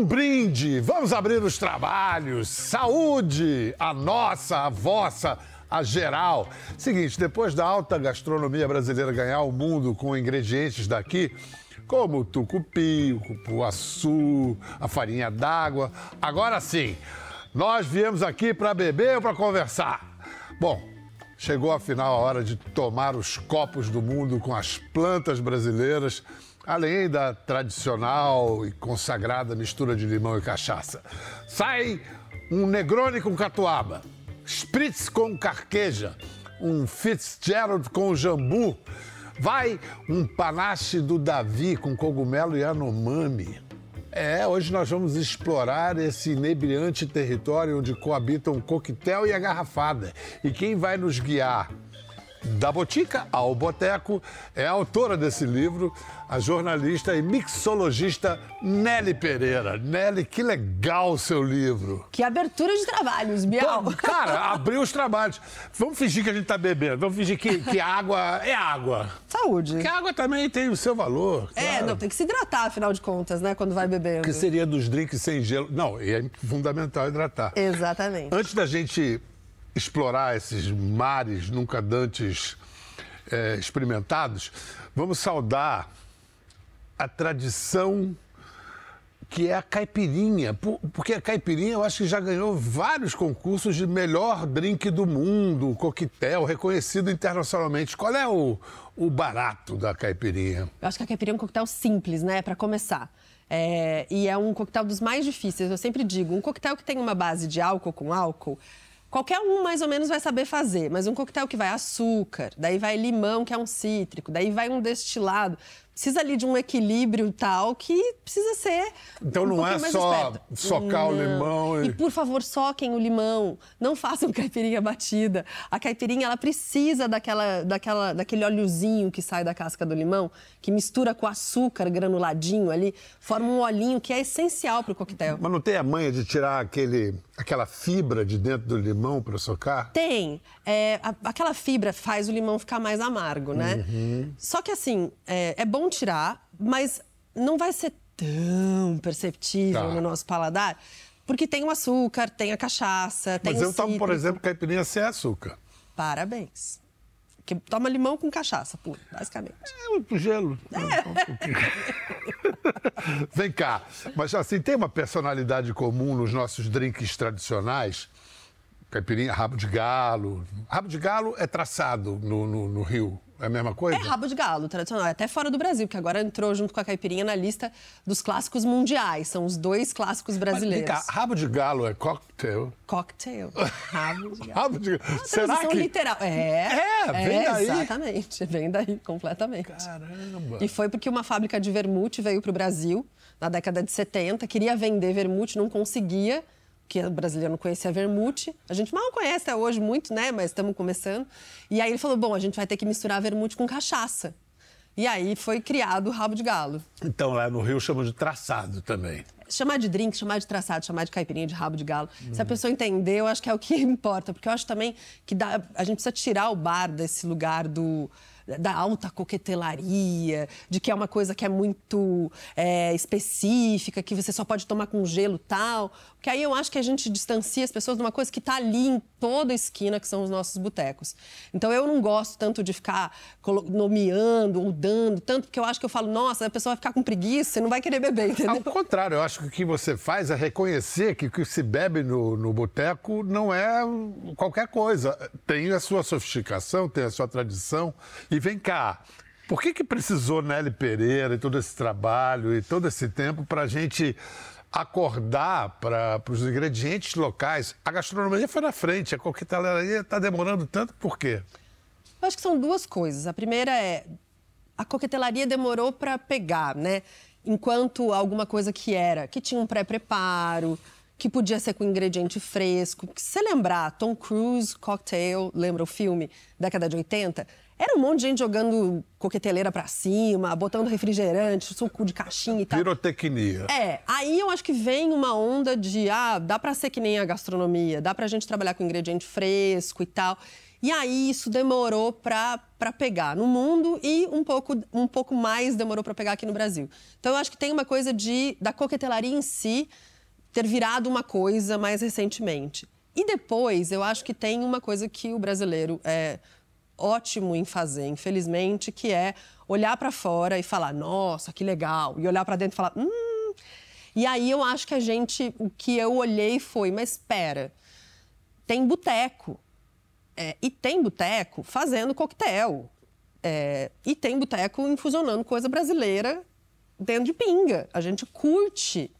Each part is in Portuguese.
Um brinde, vamos abrir os trabalhos. Saúde, a nossa, a vossa, a geral. Seguinte, depois da alta gastronomia brasileira ganhar o mundo com ingredientes daqui, como o tucupi, o cupuaçu, a farinha d'água, agora sim, nós viemos aqui para beber ou para conversar? Bom, chegou afinal a hora de tomar os copos do mundo com as plantas brasileiras além da tradicional e consagrada mistura de limão e cachaça. Sai um Negroni com catuaba, Spritz com carqueja, um Fitzgerald com jambu, vai um panache do Davi com cogumelo e anomami. É, hoje nós vamos explorar esse inebriante território onde coabitam coquetel e a garrafada. E quem vai nos guiar da Botica ao Boteco, é a autora desse livro, a jornalista e mixologista Nelly Pereira. Nelly, que legal o seu livro. Que abertura de trabalhos, Bial. Pô, cara, abriu os trabalhos. Vamos fingir que a gente está bebendo, vamos fingir que, que água é água. Saúde. Que água também tem o seu valor. É, claro. É, não, tem que se hidratar, afinal de contas, né, quando vai bebendo. Que seria dos drinks sem gelo. Não, é fundamental hidratar. Exatamente. Antes da gente explorar esses mares nunca dantes é, experimentados, vamos saudar a tradição que é a caipirinha. Porque a caipirinha eu acho que já ganhou vários concursos de melhor drink do mundo, coquetel, reconhecido internacionalmente. Qual é o, o barato da caipirinha? Eu acho que a caipirinha é um coquetel simples, né, para começar. É, e é um coquetel dos mais difíceis. Eu sempre digo, um coquetel que tem uma base de álcool com álcool Qualquer um mais ou menos vai saber fazer, mas um coquetel que vai açúcar, daí vai limão, que é um cítrico, daí vai um destilado precisa ali de um equilíbrio tal que precisa ser. Então um não é só socar não. o limão. E... e por favor, soquem o limão. Não façam caipirinha batida. A caipirinha ela precisa daquela, daquela, daquele óleozinho que sai da casca do limão, que mistura com açúcar granuladinho ali, forma um olhinho que é essencial para o coquetel. Mas não tem a manha de tirar aquele, aquela fibra de dentro do limão para socar? Tem. É, a, aquela fibra faz o limão ficar mais amargo, né? Uhum. Só que assim, é, é bom tirar, mas não vai ser tão perceptível tá. no nosso paladar, porque tem o açúcar, tem a cachaça, tem mas o eu tomo, por exemplo, caipirinha sem açúcar. Parabéns. Que toma limão com cachaça, puro, basicamente. É muito gelo. É. Vem cá, mas assim, tem uma personalidade comum nos nossos drinks tradicionais? Caipirinha, rabo de galo. Rabo de galo é traçado no, no, no Rio. É a mesma coisa? É rabo de galo, tradicional. É até fora do Brasil, que agora entrou junto com a caipirinha na lista dos clássicos mundiais. São os dois clássicos brasileiros. Mas, cá, rabo de galo é cocktail? Cocktail. Rabo de galo. rabo de galo. É Será que... literal. É, é, vem é, daí. Exatamente, vem daí, completamente. Caramba. E foi porque uma fábrica de vermute veio para o Brasil na década de 70, queria vender vermute, não conseguia que o brasileiro não conhecia vermute. A gente mal conhece até hoje muito, né? Mas estamos começando. E aí ele falou: bom, a gente vai ter que misturar vermute com cachaça. E aí foi criado o rabo de galo. Então lá no Rio chamam de traçado também. Chamar de drink, chamar de traçado, chamar de caipirinha, de rabo de galo. Hum. Se a pessoa entender, eu acho que é o que importa. Porque eu acho também que dá, a gente precisa tirar o bar desse lugar do da alta coquetelaria, de que é uma coisa que é muito é, específica, que você só pode tomar com gelo tal. Porque aí eu acho que a gente distancia as pessoas de uma coisa que está ali em toda a esquina, que são os nossos botecos. Então eu não gosto tanto de ficar nomeando ou dando, tanto porque eu acho que eu falo, nossa, a pessoa vai ficar com preguiça, você não vai querer beber, entendeu? Ao contrário, eu acho que o que você faz é reconhecer que o que se bebe no, no boteco não é qualquer coisa. Tem a sua sofisticação, tem a sua tradição. E vem cá, por que, que precisou Nelly Pereira e todo esse trabalho e todo esse tempo para a gente acordar para os ingredientes locais? A gastronomia foi na frente, a coquetelaria está demorando tanto, por quê? Eu acho que são duas coisas. A primeira é a coquetelaria demorou para pegar, né? Enquanto alguma coisa que era, que tinha um pré-preparo, que podia ser com ingrediente fresco. Se você lembrar, Tom Cruise, Cocktail, lembra o filme, década de 80? Era um monte de gente jogando coqueteleira para cima, botando refrigerante, suco de caixinha e tal. Pirotecnia. É, aí eu acho que vem uma onda de, ah, dá para ser que nem a gastronomia, dá pra gente trabalhar com ingrediente fresco e tal. E aí isso demorou para pegar no mundo e um pouco, um pouco mais demorou para pegar aqui no Brasil. Então eu acho que tem uma coisa de da coquetelaria em si ter virado uma coisa mais recentemente. E depois eu acho que tem uma coisa que o brasileiro é ótimo em fazer, infelizmente, que é olhar para fora e falar, nossa, que legal, e olhar para dentro e falar, hum. E aí eu acho que a gente, o que eu olhei foi, mas espera, tem boteco é, e tem boteco fazendo coquetel. É, e tem boteco infusionando coisa brasileira dentro de pinga. A gente curte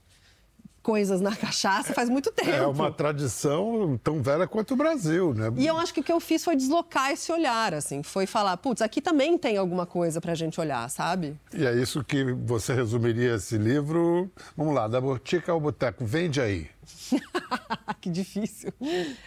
coisas na cachaça faz muito tempo. É uma tradição tão velha quanto o Brasil, né? E eu acho que o que eu fiz foi deslocar esse olhar, assim. Foi falar, putz, aqui também tem alguma coisa pra gente olhar, sabe? E é isso que você resumiria esse livro. Vamos lá, da Botica ao Boteco, vende aí. que difícil.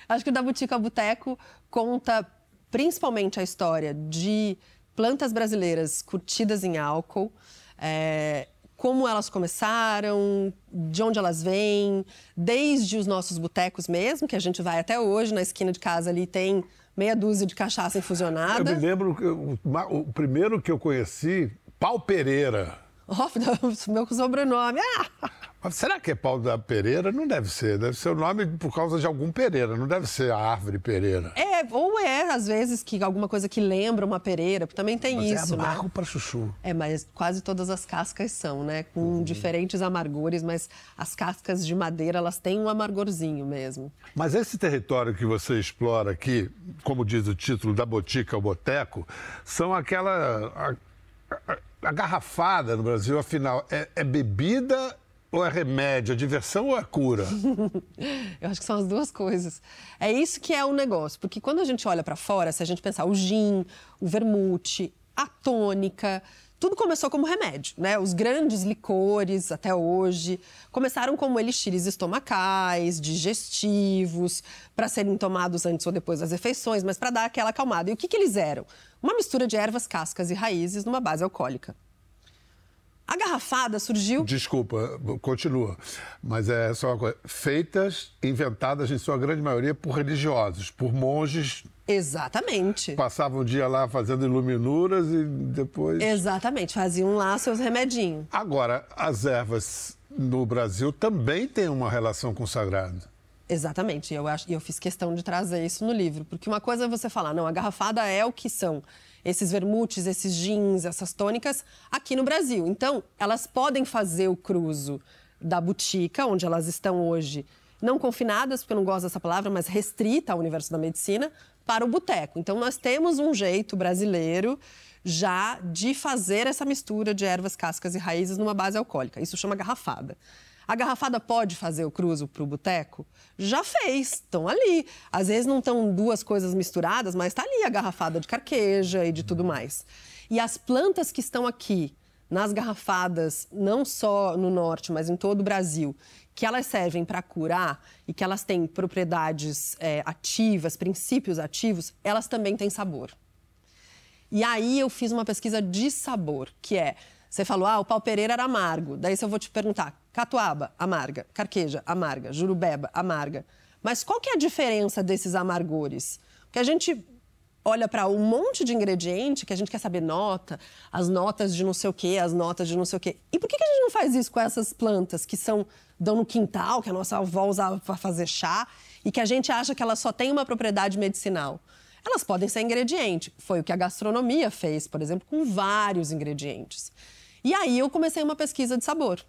Acho que o da Botica ao Boteco conta principalmente a história de plantas brasileiras curtidas em álcool. É, como elas começaram, de onde elas vêm, desde os nossos botecos mesmo, que a gente vai até hoje, na esquina de casa ali tem meia dúzia de cachaça infusionada. Eu me lembro, que o, o primeiro que eu conheci, Pau Pereira. Oh, meu sobrenome. Ah! Mas será que é pau da Pereira? Não deve ser. Deve ser o nome por causa de algum Pereira. Não deve ser a árvore Pereira. É, ou é, às vezes, que alguma coisa que lembra uma pereira. Também tem mas é isso, é amargo né? para chuchu. É, mas quase todas as cascas são, né? Com uhum. diferentes amargores, mas as cascas de madeira, elas têm um amargorzinho mesmo. Mas esse território que você explora aqui, como diz o título da Botica ao Boteco, são aquela... A, a, garrafada no Brasil, afinal, é, é bebida ou é remédio? A diversão ou é cura? Eu acho que são as duas coisas. É isso que é o negócio, porque quando a gente olha para fora, se a gente pensar o gin, o vermute, a tônica, tudo começou como remédio, né? Os grandes licores, até hoje, começaram como elixires estomacais, digestivos, para serem tomados antes ou depois das refeições, mas para dar aquela acalmada. E o que, que eles eram? Uma mistura de ervas, cascas e raízes numa base alcoólica. A garrafada surgiu. Desculpa, continua. Mas é só uma coisa. Feitas, inventadas em sua grande maioria por religiosos, por monges. Exatamente. Passavam o dia lá fazendo iluminuras e depois. Exatamente, faziam lá seus remedinhos. Agora, as ervas no Brasil também têm uma relação com o sagrado. Exatamente, eu, eu fiz questão de trazer isso no livro, porque uma coisa é você falar, não, a garrafada é o que são esses vermutes, esses jeans, essas tônicas aqui no Brasil. Então, elas podem fazer o cruzo da botica, onde elas estão hoje, não confinadas, porque eu não gosto dessa palavra, mas restrita ao universo da medicina, para o boteco. Então, nós temos um jeito brasileiro já de fazer essa mistura de ervas, cascas e raízes numa base alcoólica. Isso chama garrafada. A garrafada pode fazer o cruzo para o boteco? Já fez, estão ali. Às vezes não estão duas coisas misturadas, mas está ali a garrafada de carqueja e de tudo mais. E as plantas que estão aqui, nas garrafadas, não só no norte, mas em todo o Brasil, que elas servem para curar e que elas têm propriedades é, ativas, princípios ativos, elas também têm sabor. E aí eu fiz uma pesquisa de sabor, que é você falou, ah, o pau Pereira era amargo. Daí eu vou te perguntar, catuaba, amarga, carqueja, amarga, jurubeba, amarga. Mas qual que é a diferença desses amargores? Porque a gente olha para um monte de ingrediente que a gente quer saber nota, as notas de não sei o quê, as notas de não sei o quê. E por que, que a gente não faz isso com essas plantas que são dão no quintal, que a nossa avó usava para fazer chá e que a gente acha que elas só têm uma propriedade medicinal? Elas podem ser ingrediente. Foi o que a gastronomia fez, por exemplo, com vários ingredientes. E aí eu comecei uma pesquisa de sabor.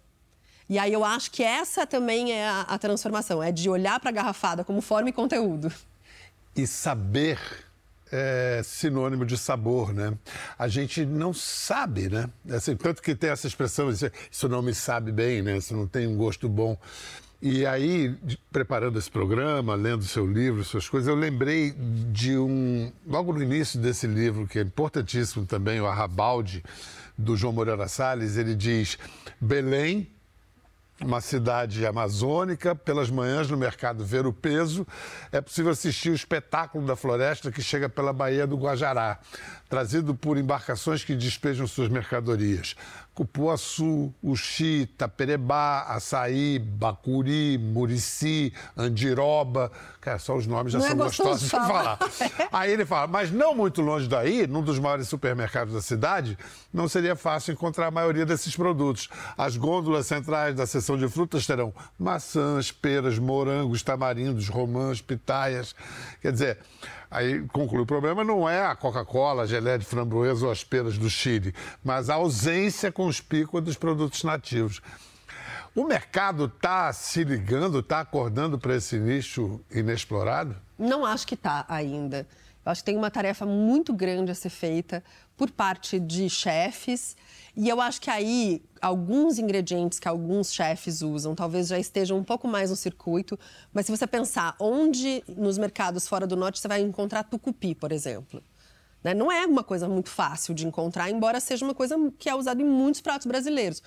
E aí eu acho que essa também é a, a transformação, é de olhar para a garrafada como forma e conteúdo. E saber é sinônimo de sabor, né? A gente não sabe, né? Assim, tanto que tem essa expressão, isso não me sabe bem, né? Isso não tem um gosto bom. E aí, preparando esse programa, lendo seu livro, suas coisas, eu lembrei de um. Logo no início desse livro, que é importantíssimo também, o Arrabalde, do João Moreira Salles, ele diz: Belém uma cidade amazônica, pelas manhãs no mercado Ver o Peso, é possível assistir o espetáculo da floresta que chega pela Baía do Guajará, trazido por embarcações que despejam suas mercadorias. Cupuaçu, Uxi, Taperebá, Açaí, Bacuri, Murici, Andiroba. Cara, só os nomes já não são é gostosos de falar. falar. Aí ele fala, mas não muito longe daí, num dos maiores supermercados da cidade, não seria fácil encontrar a maioria desses produtos. As gôndolas centrais da seção de frutas terão maçãs, peras, morangos, tamarindos, romãs, pitaias. Quer dizer, Aí conclui: o problema não é a Coca-Cola, a geleia de framboesa ou as peras do Chile, mas a ausência conspícua dos produtos nativos. O mercado está se ligando, está acordando para esse nicho inexplorado? Não acho que está ainda. Eu acho que tem uma tarefa muito grande a ser feita por parte de chefes. E eu acho que aí alguns ingredientes que alguns chefes usam talvez já estejam um pouco mais no circuito. Mas se você pensar onde nos mercados fora do norte você vai encontrar tucupi, por exemplo. Né? Não é uma coisa muito fácil de encontrar, embora seja uma coisa que é usada em muitos pratos brasileiros.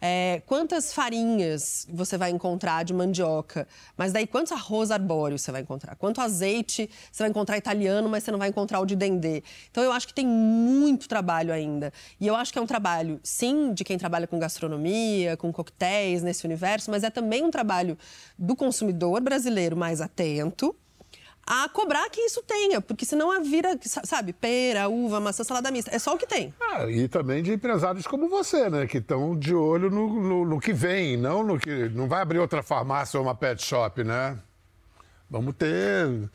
É, quantas farinhas você vai encontrar de mandioca? Mas daí quantos arroz arbóreo você vai encontrar? Quanto azeite você vai encontrar italiano, mas você não vai encontrar o de dendê? Então eu acho que tem muito trabalho ainda. E eu acho que é um trabalho, sim, de quem trabalha com gastronomia, com coquetéis nesse universo, mas é também um trabalho do consumidor brasileiro mais atento a cobrar que isso tenha, porque senão a vira, sabe, pera, uva, maçã, salada mista. É só o que tem. Ah, e também de empresários como você, né? Que estão de olho no, no, no, que vem, não no que. Não vai abrir outra farmácia ou uma pet shop, né? Vamos ter.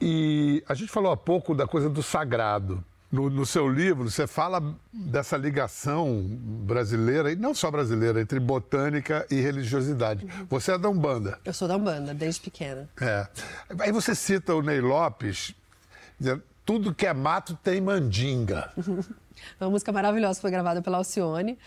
E a gente falou há pouco da coisa do sagrado. No, no, seu livro, você fala dessa ligação brasileira, e não só brasileira, entre botânica e religiosidade. Você é da Umbanda. Eu sou da Umbanda, desde pequena. É. Aí você cita o Ney Lopes, dizendo, tudo que é mato tem mandinga. Uma música maravilhosa, foi gravada pela Alcione.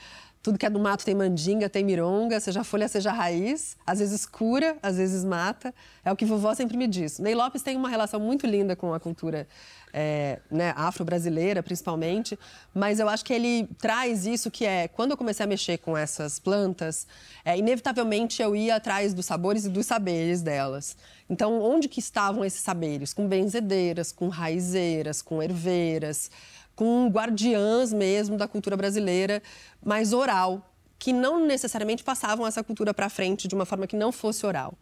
Tudo que é do mato tem mandinga, tem mironga, seja folha, seja raiz. Às vezes cura, às vezes mata. É o que vovó sempre me diz. Ney Lopes tem uma relação muito linda com a cultura é, né, afro-brasileira, principalmente, mas eu acho que ele traz isso que é, quando eu comecei a mexer com essas plantas, é, inevitavelmente eu ia atrás dos sabores e dos saberes delas. Então, onde que estavam esses saberes? Com benzedeiras, com raizeiras, com herveiras, com guardiãs mesmo da cultura brasileira, mais oral, que não necessariamente passavam essa cultura para frente de uma forma que não fosse oral.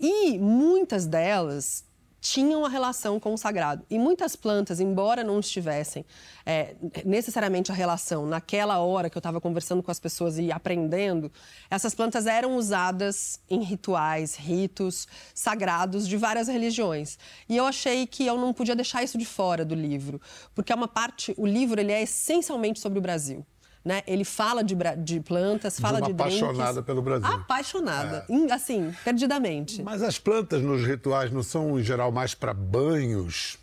E muitas delas tinham a relação com o sagrado. E muitas plantas, embora não estivessem é, necessariamente a relação naquela hora que eu estava conversando com as pessoas e aprendendo, essas plantas eram usadas em rituais, ritos sagrados de várias religiões. E eu achei que eu não podia deixar isso de fora do livro, porque é uma parte, o livro ele é essencialmente sobre o Brasil. Né? Ele fala de, de plantas, fala de, de apaixonada drinks. pelo Brasil. Apaixonada, é. assim, perdidamente. Mas as plantas nos rituais não são, em geral, mais para banhos,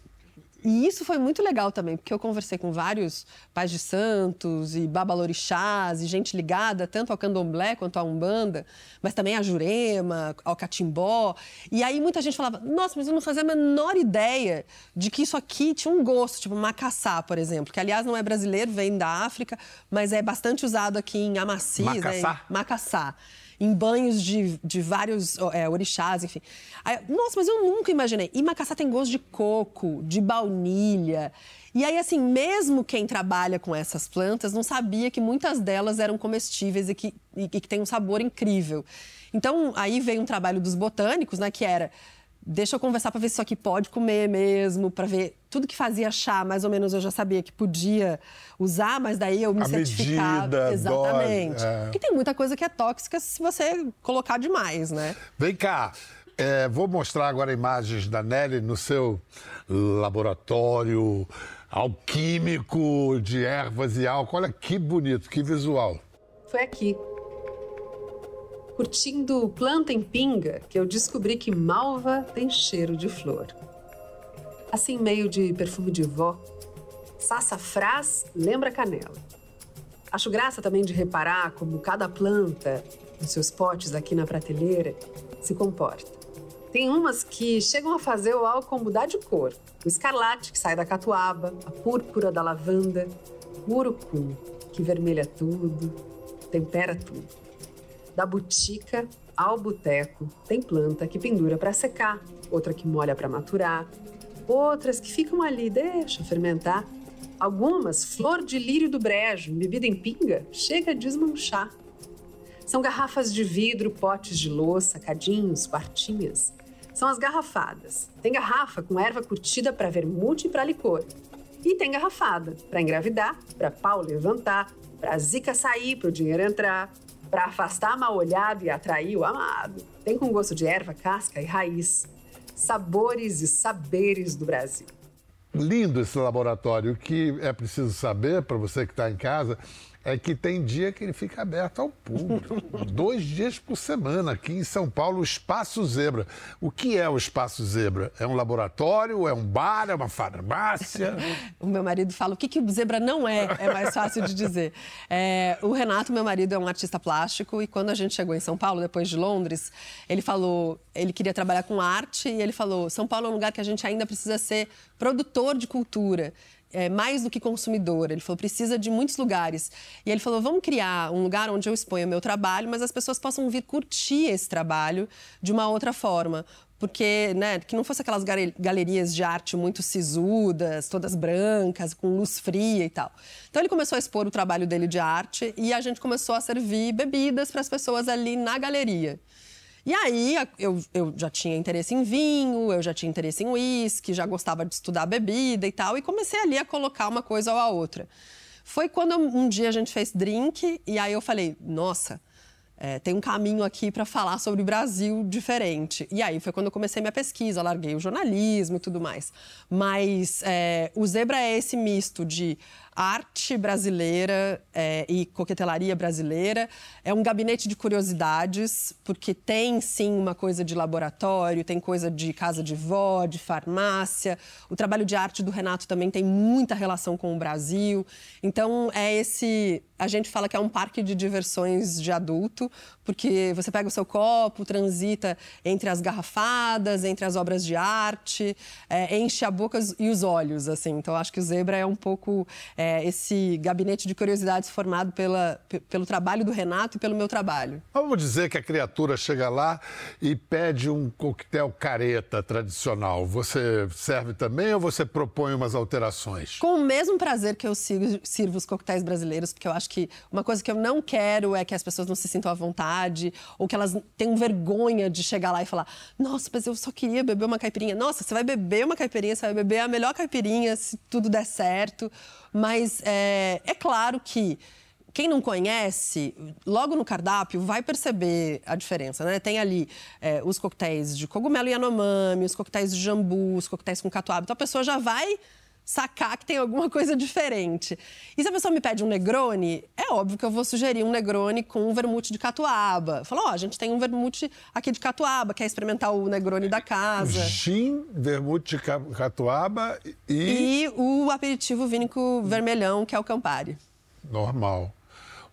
e isso foi muito legal também, porque eu conversei com vários pais de santos e babalorixás e gente ligada tanto ao candomblé quanto à umbanda, mas também a jurema, ao catimbó. E aí muita gente falava, nossa, mas eu não fazia a menor ideia de que isso aqui tinha um gosto, tipo macaçá, por exemplo, que aliás não é brasileiro, vem da África, mas é bastante usado aqui em Amacis, macaçá. Né? Macaçá em banhos de, de vários é, orixás, enfim. Aí, nossa, mas eu nunca imaginei. E macaçá tem gosto de coco, de baunilha. E aí, assim, mesmo quem trabalha com essas plantas não sabia que muitas delas eram comestíveis e que, e, e que tem um sabor incrível. Então, aí veio um trabalho dos botânicos, né, que era deixa eu conversar para ver se isso aqui pode comer mesmo, para ver tudo que fazia chá, mais ou menos eu já sabia que podia usar, mas daí eu me a certificava. Medida, Exatamente. Dose, é. Porque tem muita coisa que é tóxica se você colocar demais, né? Vem cá. É, vou mostrar agora imagens da Nelly no seu laboratório alquímico de ervas e álcool. Olha que bonito, que visual. Foi aqui curtindo planta em pinga, que eu descobri que malva tem cheiro de flor. Assim, meio de perfume de vó, sassafrás lembra canela. Acho graça também de reparar como cada planta, nos seus potes aqui na prateleira, se comporta. Tem umas que chegam a fazer o álcool mudar de cor. O escarlate, que sai da catuaba, a púrpura da lavanda, o urucum, que vermelha tudo, tempera tudo. Da botica ao boteco, tem planta que pendura para secar, outra que molha para maturar, outras que ficam ali, deixa fermentar. Algumas, flor de lírio do brejo, bebida em pinga, chega a desmanchar. São garrafas de vidro, potes de louça, cadinhos, quartinhas. São as garrafadas. Tem garrafa com erva curtida para vermute e para licor. E tem garrafada para engravidar, para pau levantar, para zica sair, para o dinheiro entrar, para afastar mal olhado e atrair o amado. Tem com gosto de erva, casca e raiz. Sabores e saberes do Brasil. Lindo esse laboratório. O que é preciso saber para você que está em casa é que tem dia que ele fica aberto ao público. Dois dias por semana, aqui em São Paulo, o Espaço Zebra. O que é o Espaço Zebra? É um laboratório? É um bar? É uma farmácia? o meu marido fala o que, que o zebra não é, é mais fácil de dizer. É, o Renato, meu marido, é um artista plástico e quando a gente chegou em São Paulo, depois de Londres, ele falou, ele queria trabalhar com arte e ele falou, São Paulo é um lugar que a gente ainda precisa ser produtor de cultura é, mais do que consumidor. Ele falou, precisa de muitos lugares. E ele falou, vamos criar um lugar onde eu exponha meu trabalho, mas as pessoas possam vir curtir esse trabalho de uma outra forma. Porque, né, que não fosse aquelas galerias de arte muito sisudas, todas brancas, com luz fria e tal. Então ele começou a expor o trabalho dele de arte e a gente começou a servir bebidas para as pessoas ali na galeria. E aí eu, eu já tinha interesse em vinho, eu já tinha interesse em uísque, já gostava de estudar bebida e tal, e comecei ali a colocar uma coisa ou a outra. Foi quando um dia a gente fez drink e aí eu falei, nossa, é, tem um caminho aqui para falar sobre o Brasil diferente. E aí foi quando eu comecei minha pesquisa, larguei o jornalismo e tudo mais. Mas é, o Zebra é esse misto de arte brasileira é, e coquetelaria brasileira. É um gabinete de curiosidades, porque tem sim uma coisa de laboratório, tem coisa de casa de vó, de farmácia. O trabalho de arte do Renato também tem muita relação com o Brasil. Então é esse. A gente fala que é um parque de diversões de adulto, porque você pega o seu copo, transita entre as garrafadas, entre as obras de arte, é, enche a boca e os olhos, assim. Então acho que o Zebra é um pouco é, esse gabinete de curiosidades formado pela, pelo trabalho do Renato e pelo meu trabalho. Vamos dizer que a criatura chega lá e pede um coquetel careta tradicional. Você serve também ou você propõe umas alterações? Com o mesmo prazer que eu sirvo os coquetéis brasileiros, porque eu acho que uma coisa que eu não quero é que as pessoas não se sintam à vontade ou que elas tenham vergonha de chegar lá e falar: Nossa, mas eu só queria beber uma caipirinha. Nossa, você vai beber uma caipirinha, você vai beber a melhor caipirinha se tudo der certo. Mas é, é claro que quem não conhece, logo no cardápio vai perceber a diferença, né? Tem ali é, os coquetéis de cogumelo e yanomami, os coquetéis de jambu, os coquetéis com catuaba. Então a pessoa já vai sacar que tem alguma coisa diferente. E se a pessoa me pede um Negroni, é óbvio que eu vou sugerir um Negroni com um vermute de catuaba. Falou, ó, oh, a gente tem um vermute aqui de catuaba, quer experimentar o Negroni da casa. Gin, vermute de catuaba e... E o aperitivo vínico vermelhão, que é o Campari. Normal.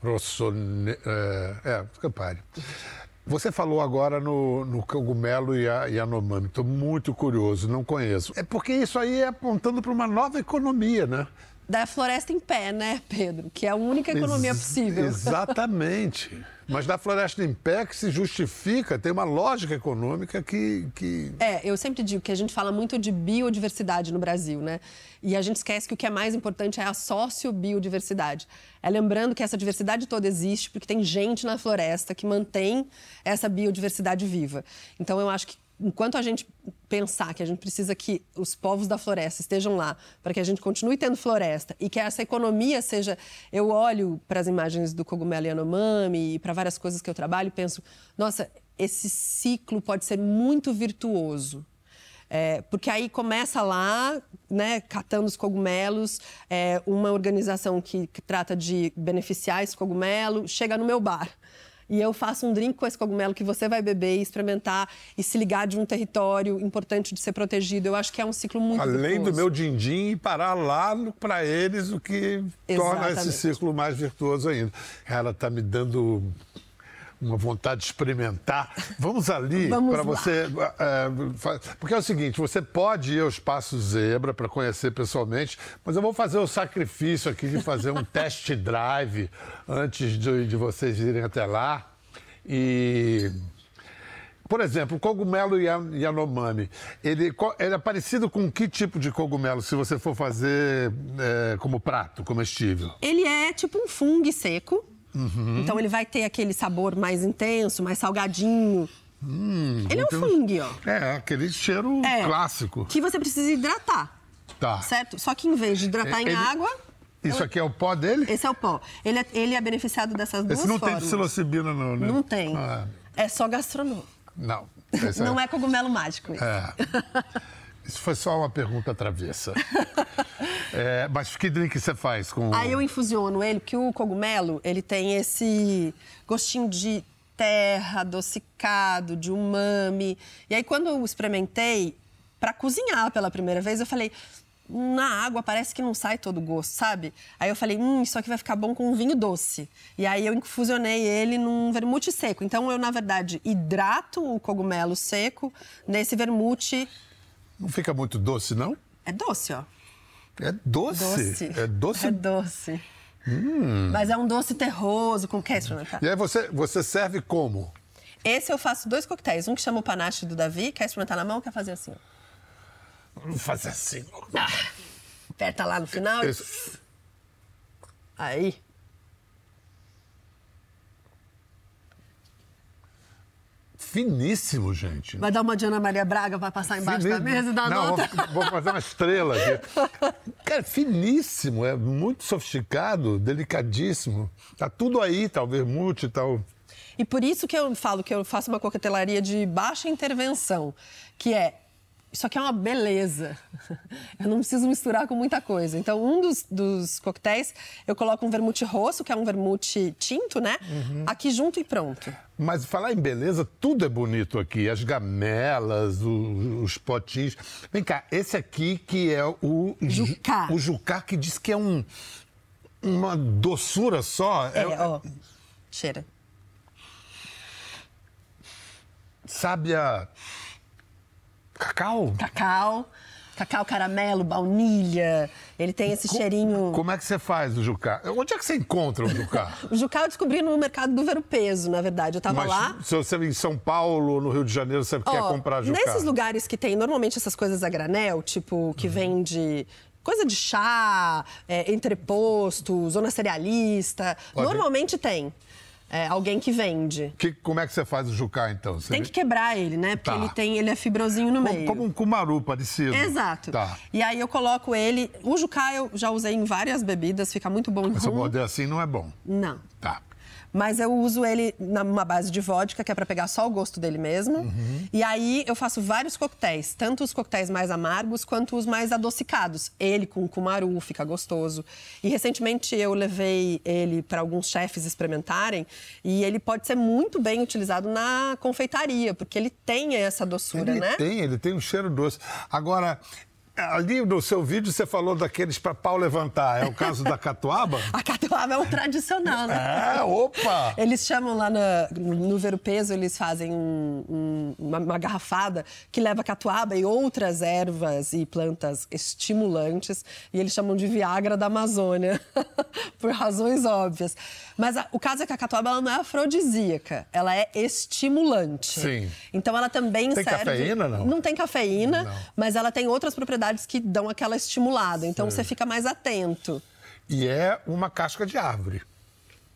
Rossone... É, é Campari. Você falou agora no, no cogumelo e a Yanomami. Estou muito curioso, não conheço. É porque isso aí é apontando para uma nova economia, né? Da floresta em pé, né, Pedro? Que é a única economia Ex possível. Exatamente. Mas da floresta em pé que se justifica, tem uma lógica econômica que, que. É, eu sempre digo que a gente fala muito de biodiversidade no Brasil, né? E a gente esquece que o que é mais importante é a sociobiodiversidade. É lembrando que essa diversidade toda existe porque tem gente na floresta que mantém essa biodiversidade viva. Então eu acho que enquanto a gente pensar que a gente precisa que os povos da floresta estejam lá para que a gente continue tendo floresta e que essa economia seja. Eu olho para as imagens do cogumelo Yanomami e para várias coisas que eu trabalho e penso, nossa, esse ciclo pode ser muito virtuoso. É, porque aí começa lá, né, catando os cogumelos, é, uma organização que, que trata de beneficiar esse cogumelo, chega no meu bar e eu faço um drink com esse cogumelo que você vai beber e experimentar e se ligar de um território importante de ser protegido. Eu acho que é um ciclo muito Além virtuoso. do meu din-din e parar lá para eles, o que Exatamente. torna esse ciclo mais virtuoso ainda. Ela está me dando uma vontade de experimentar. Vamos ali para você. É, porque é o seguinte: você pode ir ao Espaço Zebra para conhecer pessoalmente, mas eu vou fazer o sacrifício aqui de fazer um test drive antes de, de vocês irem até lá. E, por exemplo, cogumelo Yan- Yanomami, ele, ele é parecido com que tipo de cogumelo, se você for fazer é, como prato, comestível? Ele é tipo um fungo seco. Uhum. Então ele vai ter aquele sabor mais intenso, mais salgadinho. ele é um então- fungo, ó. É, aquele cheiro É. clássico. Que você precisa hidratar, Tá. certo? Só que em vez de hidratar em Ele- água, Isso aqui é o pó dele? esse é o pó. Ele é, ele é beneficiado dessas duas Esse não tem formas. psilocibina, não, né? Não tem. Ah, É só gastronômico. não. Esse Não é cogumelo mágico. esse. É. Isso foi só uma pergunta travessa. É, mas que drink você faz com. Aí eu infusiono ele, porque o cogumelo, ele tem esse gostinho de terra, adocicado, de umami. E aí, quando eu experimentei, para cozinhar pela primeira vez, eu falei... Na água parece que não sai todo o gosto, sabe? Aí eu falei, hum, isso aqui vai ficar bom com um vinho doce. E aí eu infusionei ele num vermute seco. Então eu, na verdade, hidrato o cogumelo seco nesse vermute. Não fica muito doce, não? É doce, ó. É doce. Doce. É doce. É doce. Mas é um doce terroso, com quer experimentar? E aí você, você serve como? Esse eu faço dois coquetéis. Um que chama o panache do Davi, quer experimentar na mão, quer fazer assim. ó. Não faz assim. Aperta lá no final. Esse- Aí. Finíssimo, gente. Vai dar uma de Ana Maria Braga, vai passar embaixo da mesa e dar Não, nota. vou, vou fazer uma estrela aqui. Cara, finíssimo, é muito sofisticado, delicadíssimo. Tá tudo aí, tal vermute e tal. E por isso que eu falo que eu faço uma coquetelaria de baixa intervenção, que é isso aqui é uma beleza. Eu não preciso misturar com muita coisa. Então, um dos, dos coquetéis, eu coloco um vermute rosso, que é um vermute tinto, né? Aqui junto e pronto. Mas falar em beleza, tudo é bonito aqui. As gamelas, o- os potinhos. Vem cá, esse aqui que é o... ju- Jucá. O jucá que diz que é um, uma doçura só. É, ó. Cheira. Sabe a... Cacau? Cacau, cacau caramelo, baunilha. Ele tem esse cheirinho. Como é que você faz o jucá? Onde é que você encontra o jucá? O Jucá eu descobri no mercado do Vero Peso, na verdade. Eu tava Mas lá. se você em São Paulo, no Rio de Janeiro, você quer Ó, comprar jucá? Nesses lugares que tem normalmente essas coisas a granel, tipo, que vende coisa de chá, é, entreposto, zona cerealista. Pode- Normalmente tem é, alguém que vende. Que- como é que você faz o jucá, então? Você Tem que quebrar ele, né? Porque Tá. ele tem, ele é fibrosinho no como, meio. como um cumaru parecido. Exato. Tá. E aí eu coloco ele. O Jucá eu já usei em várias bebidas, fica muito bom em Mas se eu morder assim, não é bom. Não. Tá. Mas eu uso ele numa base de vodka, que é pra pegar só o gosto dele mesmo. Uhum. E aí eu faço vários coquetéis, tanto os coquetéis mais amargos quanto os mais adocicados. Ele com cumaru fica gostoso. E recentemente eu levei ele para alguns chefes experimentarem e ele pode ser muito bem utilizado na confeitaria, porque ele tem essa doçura, Ele né? tem, ele tem um cheiro doce. Agora, ali no seu vídeo você falou daqueles para pau levantar. É o caso da catuaba? A catuaba é um tradicional, né? É, opa! Eles chamam lá na- no Ver o Peso, eles fazem um- um- uma, uma garrafada que leva catuaba e outras ervas e plantas estimulantes. E eles chamam de Viagra da Amazônia, por razões óbvias. Mas a- o caso é que a catuaba não é afrodisíaca, ela é estimulante. Sim. Então ela também Tem serve... cafeína, não? Não tem cafeína, Não. mas ela tem outras propriedades que dão aquela estimulada. Então Sim. você fica mais atento. E é uma casca de árvore.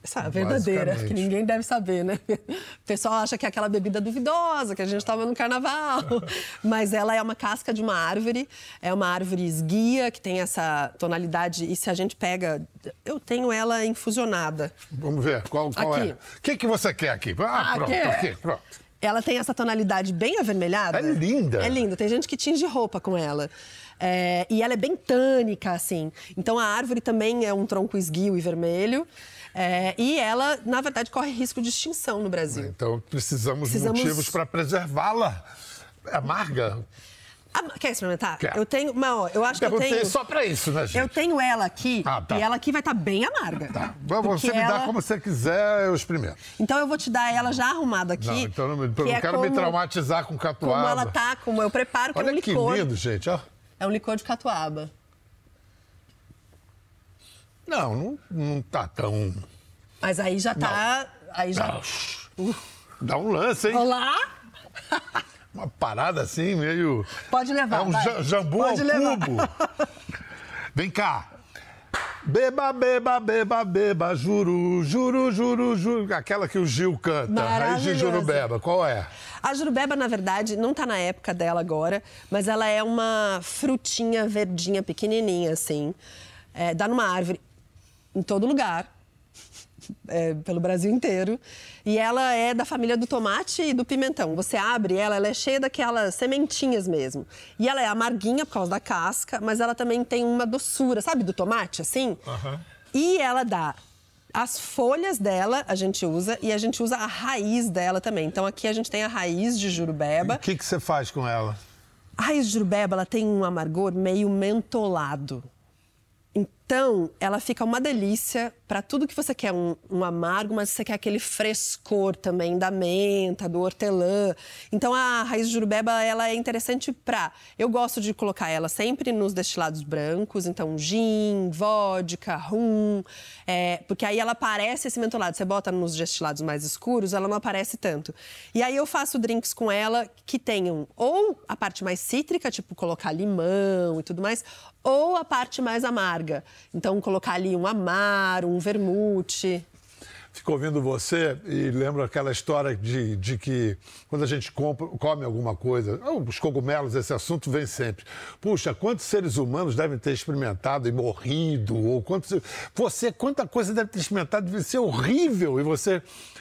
Essa é verdadeira, que ninguém deve saber, né? O pessoal acha que é aquela bebida duvidosa, que a gente estava no carnaval. Mas ela é uma casca de uma árvore, é uma árvore esguia, que tem essa tonalidade. E se a gente pega. Eu tenho ela infusionada. Vamos ver, qual, qual Aqui. é? O que, que você quer aqui? Ah, pronto, Aqui. aqui, pronto. Ela tem essa tonalidade bem avermelhada. É linda. É linda. Tem gente que tinge roupa com ela. É, e ela é bem tânica, assim. Então a árvore também é um tronco esguio e vermelho. É, e ela, na verdade, corre risco de extinção no Brasil. Então precisamos, Precisamos- de motivos para preservá-la. Amarga? Ah, quer experimentar? Quero. Eu tenho. Mas, ó, eu acho que eu Perguntei tenho. só para isso, né, gente? Eu tenho ela aqui Ah, tá. e ela aqui vai estar bem amarga. Tá. Você Porque me dá ela- como você quiser, eu experimento. Então eu vou te dar ela já arrumada aqui. Não, então eu não, me- eu que não é quero me como- traumatizar com catuaba. Como ela tá, como eu preparo, que é Olha um que licor. lindo, gente. Ó. É um licor de catuaba. Não, não, não tá tão... Mas aí já tá. Aí já. Não. Dá um lance, hein? Olá! Uma parada assim, meio. Pode levar. É um vai. ja- jambu Pode ao levar. cubo. Vem cá. Beba, beba, beba, beba, juro, juro, juro, juro. Aquela que o Gil canta, Raiz de. Jurubeba. Qual é? A jurubeba, na verdade, não tá na época dela agora, mas ela é uma frutinha verdinha, pequenininha, assim. É, dá numa árvore em todo lugar, é, pelo Brasil inteiro. E ela é da família do tomate e do pimentão. Você abre ela, ela é cheia daquelas sementinhas mesmo. E ela é amarguinha por causa da casca, mas ela também tem uma doçura, sabe, do tomate, assim? E ela dá as folhas dela a gente usa e a gente usa a raiz dela também. Então aqui a gente tem a raiz de O jurubeba. que, que você faz com ela? A raiz de jurubeba ela tem um amargor meio mentolado. Então, ela fica uma delícia para tudo que você quer, um, um amargo, mas você quer aquele frescor também da menta, do hortelã. Então, a raiz de jurubeba, ela é interessante para... Eu gosto de colocar ela sempre nos destilados brancos, então gin, vodka, rum, é, porque aí ela parece esse mentolado. Você bota nos destilados mais escuros, ela não aparece tanto. E aí eu faço drinks com ela que tenham ou a parte mais cítrica, tipo colocar limão e tudo mais, ou a parte mais amarga. Então, colocar ali um amar, um vermute. Fico ouvindo você e lembro aquela história de, de que quando a gente compra- come alguma coisa, os cogumelos, esse assunto vem sempre. Puxa, quantos seres humanos devem ter experimentado e morrido? Ou quantos, você, quanta coisa deve ter experimentado, deve ser horrível e você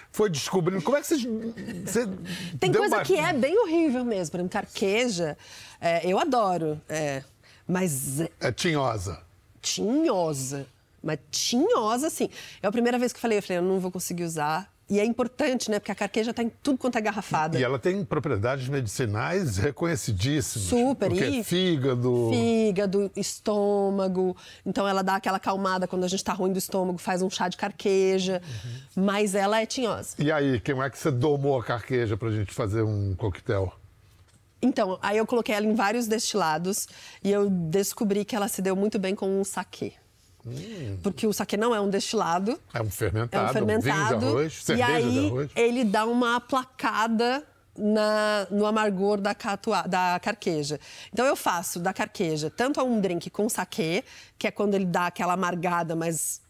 foi descobrindo. Como é que você. você Tem coisa uma- que é bem horrível mesmo. Por exemplo, carqueja, é, eu adoro. é, mas É tinhosa. Tinhosa. Mas tinhosa, assim. É a primeira vez que eu falei, eu falei, eu não vou conseguir usar. E é importante, né? Porque a carqueja tá em tudo quanto é garrafada. E ela tem propriedades medicinais reconhecidíssimas. Super, Porque e- fígado. Fígado, estômago. Então ela dá aquela acalmada quando a gente tá ruim do estômago, faz um chá de carqueja. Uhum. Mas ela é tinhosa. E aí, como é que você domou a carqueja pra gente fazer um coquetel? Então, aí eu coloquei ela em vários destilados e eu descobri que ela se deu muito bem com o saquê. Porque o saquê não é um destilado, É um é fermentado, um fermentado. vinho de arroz, e aí de arroz. ele dá uma aplacada na- no amargor da, catua, da carqueja. Então eu faço da carqueja tanto um drink com saquê, que é quando ele dá aquela amargada, mas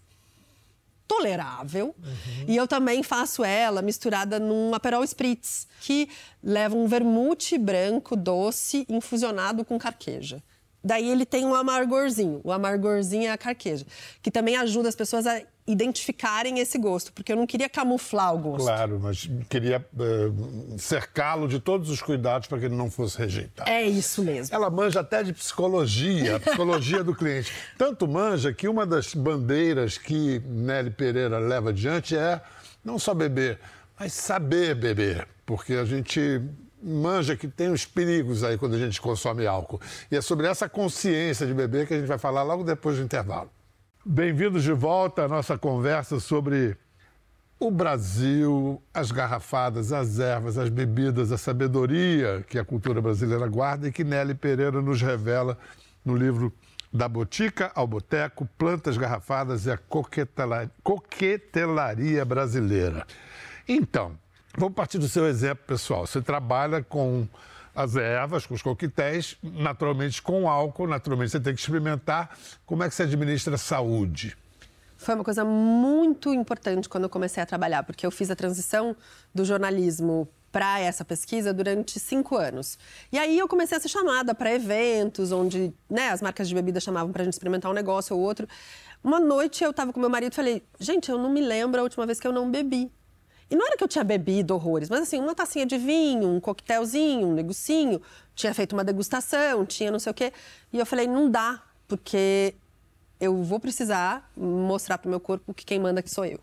tolerável. E eu também faço ela misturada num Aperol Spritz, que leva um vermute branco doce infusionado com carqueja. Daí ele tem um amargorzinho. O amargorzinho é a carqueja, que também ajuda as pessoas a identificarem esse gosto, porque eu não queria camuflar o gosto. Claro, mas queria eh, cercá-lo de todos os cuidados para que ele não fosse rejeitado. É isso mesmo. Ela manja até de psicologia, a psicologia do cliente. Tanto manja que uma das bandeiras que Nelly Pereira leva adiante é não só beber, mas saber beber. Porque a gente manja que tem os perigos aí quando a gente consome álcool. E é sobre essa consciência de beber que a gente vai falar logo depois do intervalo. Bem-vindos de volta à nossa conversa sobre o Brasil, as garrafadas, as ervas, as bebidas, a sabedoria que a cultura brasileira guarda e que Nelly Pereira nos revela no livro Da Botica ao Boteco, Plantas Garrafadas e a Coquetela- Coquetelaria Brasileira. Então, vamos partir do seu exemplo, pessoal. Você trabalha com as ervas, com os coquetéis, naturalmente com álcool, naturalmente você tem que experimentar. Como é que você administra saúde? Foi uma coisa muito importante quando eu comecei a trabalhar, porque eu fiz a transição do jornalismo para essa pesquisa durante cinco anos. E aí eu comecei a ser chamada para eventos onde né, as marcas de bebida chamavam para a gente experimentar um negócio ou outro. Uma noite eu estava com meu marido e falei, gente, eu não me lembro a última vez que eu não bebi. E não era que eu tinha bebido horrores, mas assim, uma tacinha de vinho, um coquetelzinho, um negocinho, tinha feito uma degustação, tinha não sei o quê. E eu falei, não dá, porque eu vou precisar mostrar para o meu corpo que quem manda aqui sou eu.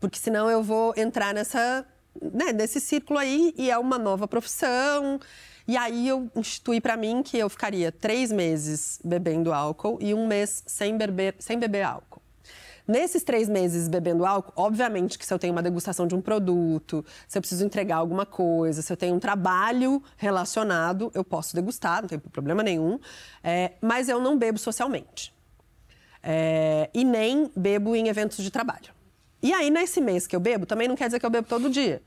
Porque senão eu vou entrar nessa, né, nesse círculo aí e é uma nova profissão. E aí eu instituí para mim que eu ficaria três meses bebendo álcool e um mês sem beber, sem beber álcool. Nesses três meses bebendo álcool, obviamente que se eu tenho uma degustação de um produto, se eu preciso entregar alguma coisa, se eu tenho um trabalho relacionado, eu posso degustar, não tem problema nenhum. É, mas eu não bebo socialmente. É, e nem bebo em eventos de trabalho. E aí, nesse mês que eu bebo, também não quer dizer que eu bebo todo dia.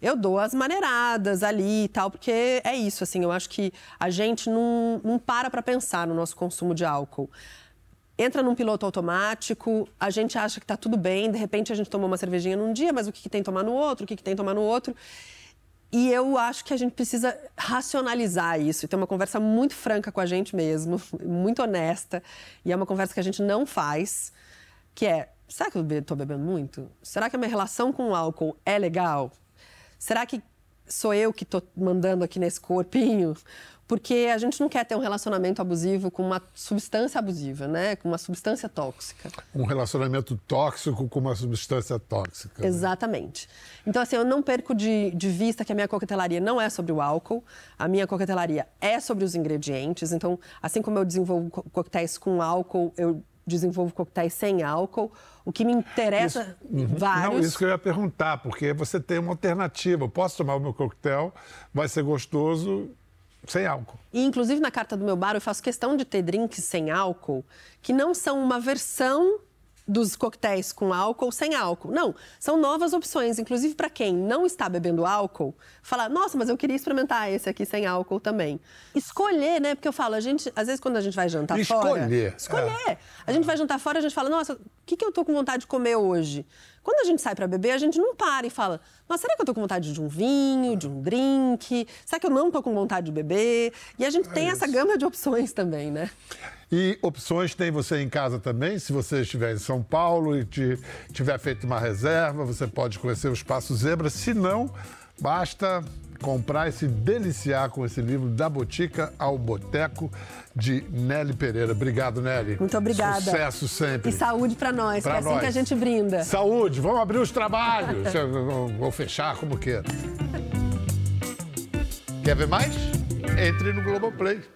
eu dou as maneiradas ali e tal, porque é isso, assim, eu acho que a gente não, não para para pensar no nosso consumo de álcool. Entra num piloto automático, a gente acha que está tudo bem, de repente a gente tomou uma cervejinha num dia, mas o que, que tem tomar no outro, o que, que tem tomar no outro. E eu acho que a gente precisa racionalizar isso e ter uma conversa muito franca com a gente mesmo, muito honesta. E é uma conversa que a gente não faz, que é, será que eu estou bebendo muito? Será que a minha relação com o álcool é legal? Será que sou eu que estou mandando aqui nesse corpinho? Porque a gente não quer ter um relacionamento abusivo com uma substância abusiva, né? Com uma substância tóxica. Um relacionamento tóxico com uma substância tóxica. Né? Exatamente. Então, assim, eu não perco de, de vista que a minha coquetelaria não é sobre o álcool. A minha coquetelaria é sobre os ingredientes. Então, assim como eu desenvolvo coquetéis com álcool, eu desenvolvo coquetéis sem álcool. O que me interessa, isso, uhum. vários... Não, isso que eu ia perguntar, porque você tem uma alternativa. Eu posso tomar o meu coquetel, vai ser gostoso sem álcool. E, inclusive, na carta do meu bar, eu faço questão de ter drinks sem álcool, que não são uma versão dos coquetéis com álcool sem álcool. Não, são novas opções. Inclusive, para quem não está bebendo álcool, falar, nossa, mas eu queria experimentar esse aqui sem álcool também. Escolher, né? Porque eu falo, a gente, às vezes, quando a gente vai jantar Escolher. fora. Escolher. Escolher. A gente vai jantar fora, a gente fala, nossa, o que, que eu tô com vontade de comer hoje? Quando a gente sai para beber, a gente não para e fala: Mas será que eu tô com vontade de um vinho, de um drink? Será que eu não tô com vontade de beber? E a gente é tem isso. essa gama de opções também, né? E opções tem você em casa também. Se você estiver em São Paulo e te, tiver feito uma reserva, você pode conhecer o Espaço Zebra. Se não, basta comprar e se deliciar com esse livro Da Botica ao Boteco, de Nelly Pereira. Obrigado, Nelly. Muito obrigada. Sucesso sempre. E saúde para nós, pra que é nós. assim que a gente brinda. Saúde, vamos abrir os trabalhos. Vou fechar como queira. Quer ver mais? Entre no Globoplay.